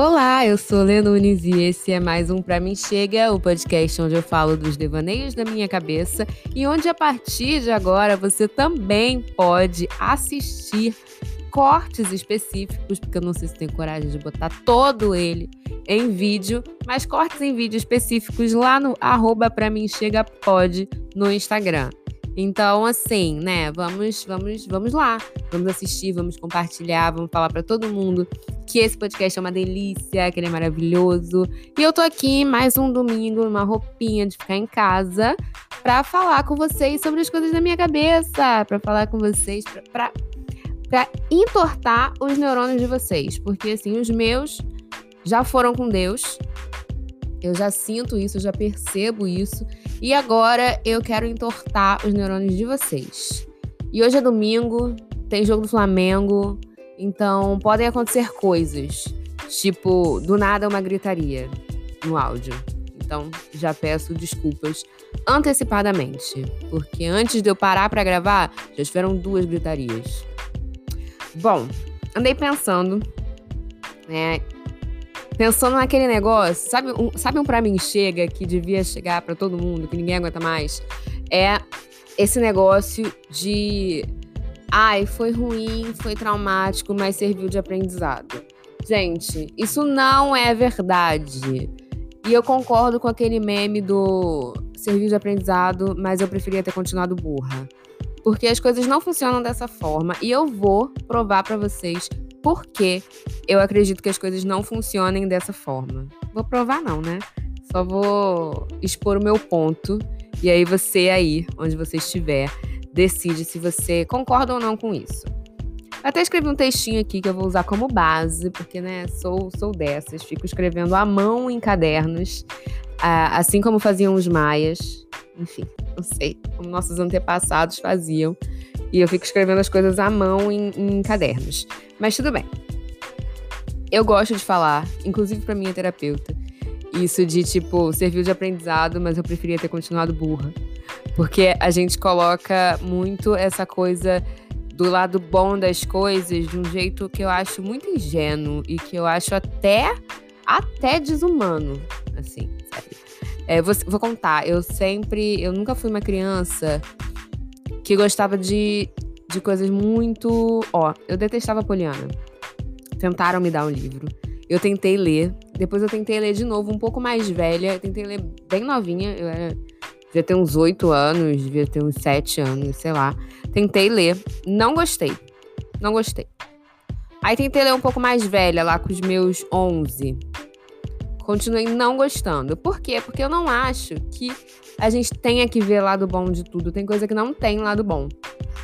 Olá, eu sou Lena Nunes e esse é mais um Pra Mim Chega, o podcast onde eu falo dos devaneios da minha cabeça e onde a partir de agora você também pode assistir cortes específicos, porque eu não sei se tenho coragem de botar todo ele em vídeo, mas cortes em vídeo específicos lá no arroba pra mim chega pode no Instagram. Então, assim, né, vamos, vamos, vamos lá. Vamos assistir, vamos compartilhar, vamos falar para todo mundo que esse podcast é uma delícia, que ele é maravilhoso. E eu tô aqui mais um domingo numa roupinha de ficar em casa para falar com vocês sobre as coisas da minha cabeça, para falar com vocês, para para entortar os neurônios de vocês, porque assim, os meus já foram com Deus. Eu já sinto isso, eu já percebo isso. E agora eu quero entortar os neurônios de vocês. E hoje é domingo, tem jogo do Flamengo, então podem acontecer coisas. Tipo, do nada uma gritaria no áudio. Então já peço desculpas antecipadamente, porque antes de eu parar para gravar, já tiveram duas gritarias. Bom, andei pensando, né, Pensando naquele negócio, sabe um, sabe um pra mim chega que devia chegar para todo mundo, que ninguém aguenta mais? É esse negócio de. Ai, foi ruim, foi traumático, mas serviu de aprendizado. Gente, isso não é verdade. E eu concordo com aquele meme do serviu de aprendizado, mas eu preferia ter continuado burra. Porque as coisas não funcionam dessa forma e eu vou provar para vocês porque eu acredito que as coisas não funcionem dessa forma. Vou provar não, né? Só vou expor o meu ponto e aí você aí, onde você estiver, decide se você concorda ou não com isso. Até escrevi um textinho aqui que eu vou usar como base, porque, né, sou, sou dessas, fico escrevendo à mão em cadernos, assim como faziam os maias. Enfim, não sei, como nossos antepassados faziam. E eu fico escrevendo as coisas à mão em, em cadernos. Mas tudo bem. Eu gosto de falar, inclusive para minha terapeuta, isso de tipo, serviu de aprendizado, mas eu preferia ter continuado burra. Porque a gente coloca muito essa coisa do lado bom das coisas de um jeito que eu acho muito ingênuo e que eu acho até até desumano, assim. É, vou, vou contar, eu sempre, eu nunca fui uma criança que gostava de, de coisas muito. Ó, eu detestava Poliana. Tentaram me dar um livro. Eu tentei ler. Depois eu tentei ler de novo, um pouco mais velha. Eu tentei ler bem novinha. Eu era. Devia ter uns oito anos, devia ter uns sete anos, sei lá. Tentei ler. Não gostei. Não gostei. Aí tentei ler um pouco mais velha, lá com os meus 11. Continuei não gostando. Por quê? Porque eu não acho que a gente tenha que ver lado bom de tudo. Tem coisa que não tem lado bom.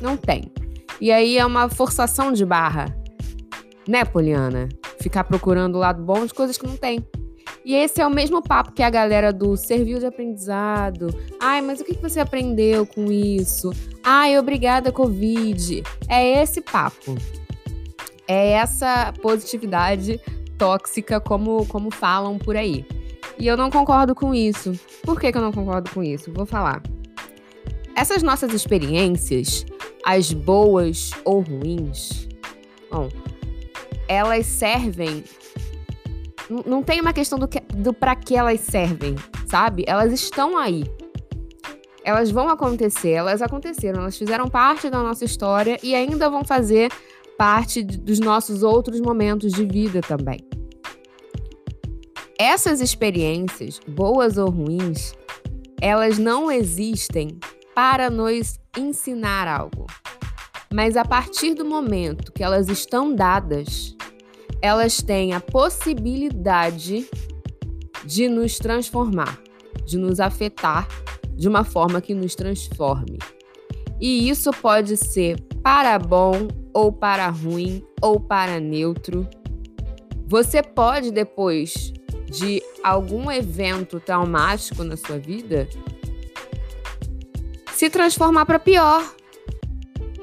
Não tem. E aí é uma forçação de barra. Né, Poliana? Ficar procurando lado bom de coisas que não tem. E esse é o mesmo papo que a galera do serviu de aprendizado. Ai, mas o que você aprendeu com isso? Ai, obrigada, Covid. É esse papo. É essa positividade tóxica, como, como falam por aí. E eu não concordo com isso. Por que, que eu não concordo com isso? Vou falar. Essas nossas experiências, as boas ou ruins, bom, elas servem. Não tem uma questão do, que, do para que elas servem, sabe? Elas estão aí. Elas vão acontecer, elas aconteceram, elas fizeram parte da nossa história e ainda vão fazer parte dos nossos outros momentos de vida também. Essas experiências, boas ou ruins, elas não existem para nos ensinar algo. Mas a partir do momento que elas estão dadas, elas têm a possibilidade de nos transformar, de nos afetar de uma forma que nos transforme. E isso pode ser para bom ou para ruim ou para neutro. Você pode depois de algum evento traumático na sua vida se transformar para pior.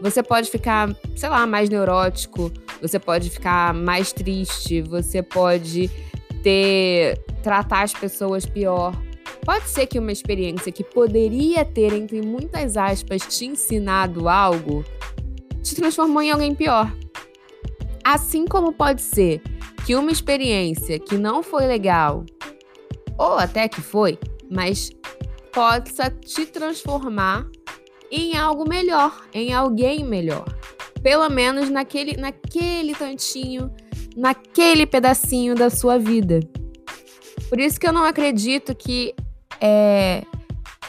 Você pode ficar, sei lá, mais neurótico, você pode ficar mais triste, você pode ter tratar as pessoas pior. Pode ser que uma experiência que poderia ter, entre muitas aspas, te ensinado algo, te transformou em alguém pior. Assim como pode ser que uma experiência que não foi legal, ou até que foi, mas possa te transformar em algo melhor, em alguém melhor. Pelo menos naquele, naquele tantinho, naquele pedacinho da sua vida. Por isso que eu não acredito que é,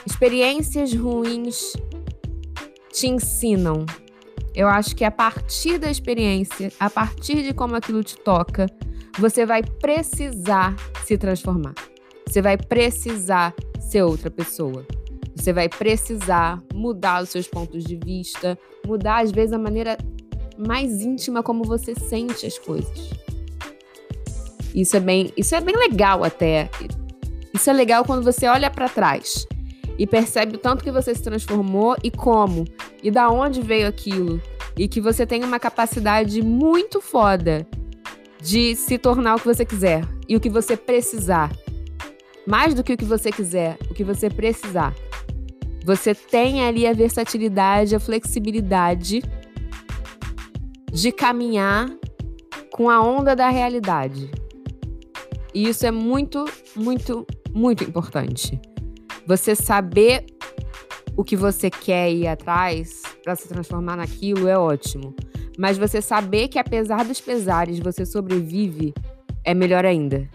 experiências ruins te ensinam. Eu acho que a partir da experiência, a partir de como aquilo te toca, você vai precisar se transformar. Você vai precisar ser outra pessoa. Você vai precisar mudar os seus pontos de vista, mudar às vezes a maneira mais íntima como você sente as coisas. Isso é bem, isso é bem legal até. Isso é legal quando você olha para trás e percebe o tanto que você se transformou e como e da onde veio aquilo e que você tem uma capacidade muito foda de se tornar o que você quiser e o que você precisar. Mais do que o que você quiser, o que você precisar. Você tem ali a versatilidade, a flexibilidade de caminhar com a onda da realidade. E isso é muito, muito, muito importante. Você saber o que você quer ir atrás para se transformar naquilo é ótimo. Mas você saber que apesar dos pesares você sobrevive é melhor ainda.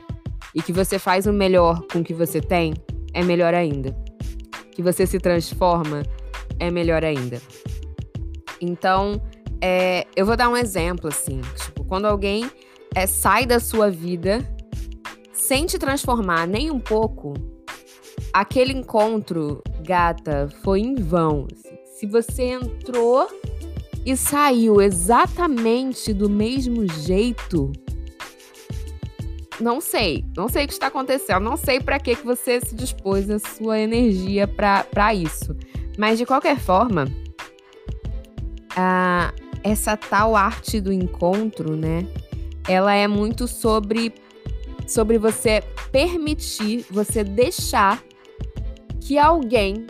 E que você faz o melhor com o que você tem é melhor ainda. Que você se transforma é melhor ainda. Então, é, eu vou dar um exemplo assim. Tipo, quando alguém é, sai da sua vida sem te transformar nem um pouco, aquele encontro, gata, foi em vão. Assim. Se você entrou e saiu exatamente do mesmo jeito, não sei, não sei o que está acontecendo, não sei para que que você se dispôs a sua energia para isso. Mas de qualquer forma, a, essa tal arte do encontro, né? Ela é muito sobre sobre você permitir, você deixar que alguém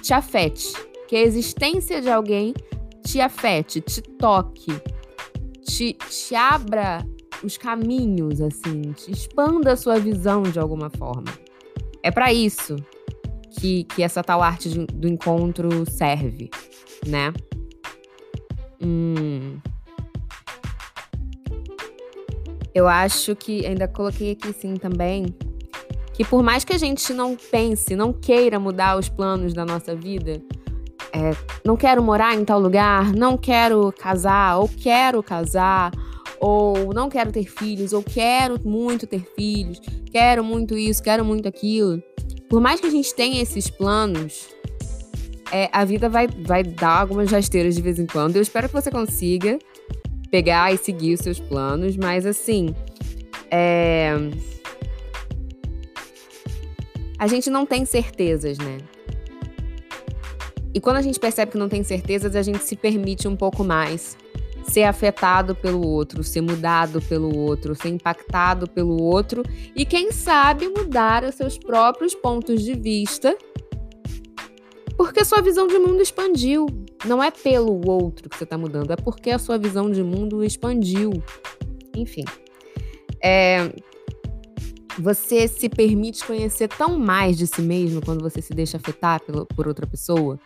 te afete, que a existência de alguém te afete, te toque, te, te abra os caminhos, assim, expanda a sua visão de alguma forma. É para isso que, que essa tal arte do encontro serve, né? Hum. Eu acho que ainda coloquei aqui sim também que por mais que a gente não pense, não queira mudar os planos da nossa vida, é, não quero morar em tal lugar, não quero casar, ou quero casar, ou não quero ter filhos, ou quero muito ter filhos, quero muito isso, quero muito aquilo. Por mais que a gente tenha esses planos, é, a vida vai, vai dar algumas rasteiras de vez em quando. Eu espero que você consiga pegar e seguir os seus planos, mas assim. É... A gente não tem certezas, né? E quando a gente percebe que não tem certezas, a gente se permite um pouco mais ser afetado pelo outro, ser mudado pelo outro, ser impactado pelo outro e, quem sabe, mudar os seus próprios pontos de vista, porque sua visão de mundo expandiu. Não é pelo outro que você está mudando, é porque a sua visão de mundo expandiu. Enfim. É, você se permite conhecer tão mais de si mesmo quando você se deixa afetar por outra pessoa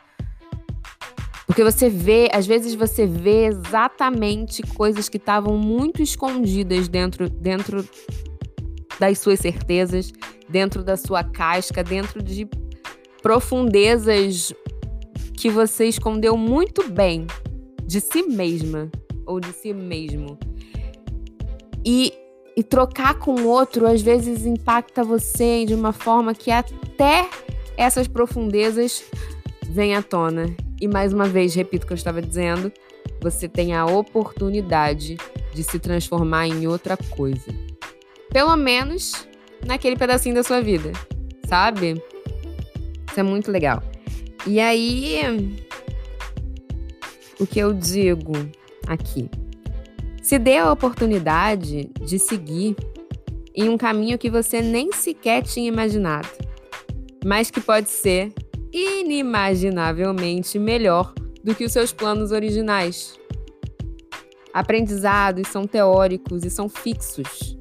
porque você vê, às vezes você vê exatamente coisas que estavam muito escondidas dentro, dentro das suas certezas, dentro da sua casca, dentro de profundezas que você escondeu muito bem de si mesma ou de si mesmo. E, e trocar com outro às vezes impacta você de uma forma que até essas profundezas vêm à tona e mais uma vez, repito o que eu estava dizendo, você tem a oportunidade de se transformar em outra coisa. Pelo menos naquele pedacinho da sua vida, sabe? Isso é muito legal. E aí, o que eu digo aqui? Se dê a oportunidade de seguir em um caminho que você nem sequer tinha imaginado, mas que pode ser inimaginavelmente melhor do que os seus planos originais. Aprendizados são teóricos e são fixos.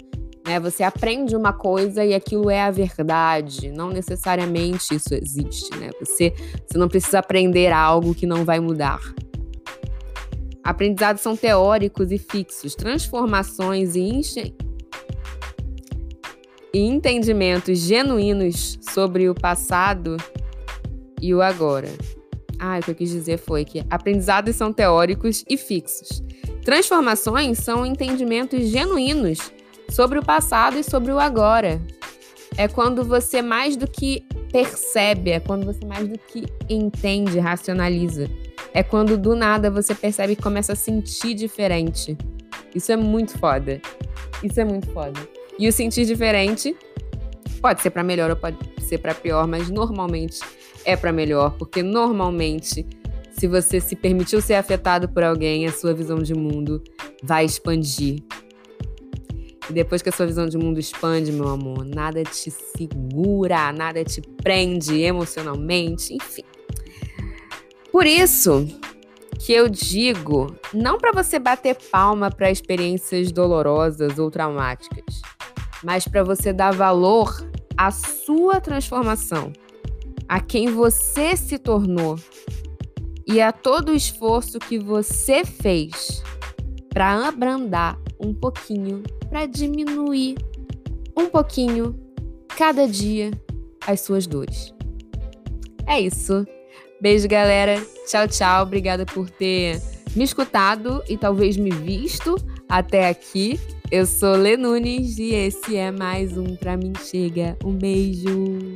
Né? Você aprende uma coisa e aquilo é a verdade. Não necessariamente isso existe. Né? Você, você não precisa aprender algo que não vai mudar. Aprendizados são teóricos e fixos. Transformações e, enche... e entendimentos genuínos sobre o passado e o agora. Ah, o que eu quis dizer foi que aprendizados são teóricos e fixos. Transformações são entendimentos genuínos sobre o passado e sobre o agora. É quando você mais do que percebe, é quando você mais do que entende, racionaliza. É quando do nada você percebe e começa a sentir diferente. Isso é muito foda. Isso é muito foda. E o sentir diferente pode ser para melhor ou pode ser para pior, mas normalmente é para melhor, porque normalmente se você se permitiu ser afetado por alguém, a sua visão de mundo vai expandir. E depois que a sua visão de mundo expande, meu amor, nada te segura, nada te prende emocionalmente, enfim. Por isso que eu digo, não para você bater palma para experiências dolorosas ou traumáticas, mas para você dar valor à sua transformação, a quem você se tornou e a todo o esforço que você fez para abrandar um pouquinho para diminuir um pouquinho cada dia as suas dores. É isso. Beijo, galera. Tchau, tchau. Obrigada por ter me escutado e talvez me visto até aqui. Eu sou Lê Nunes e esse é mais um Pra Mim Chega. Um beijo.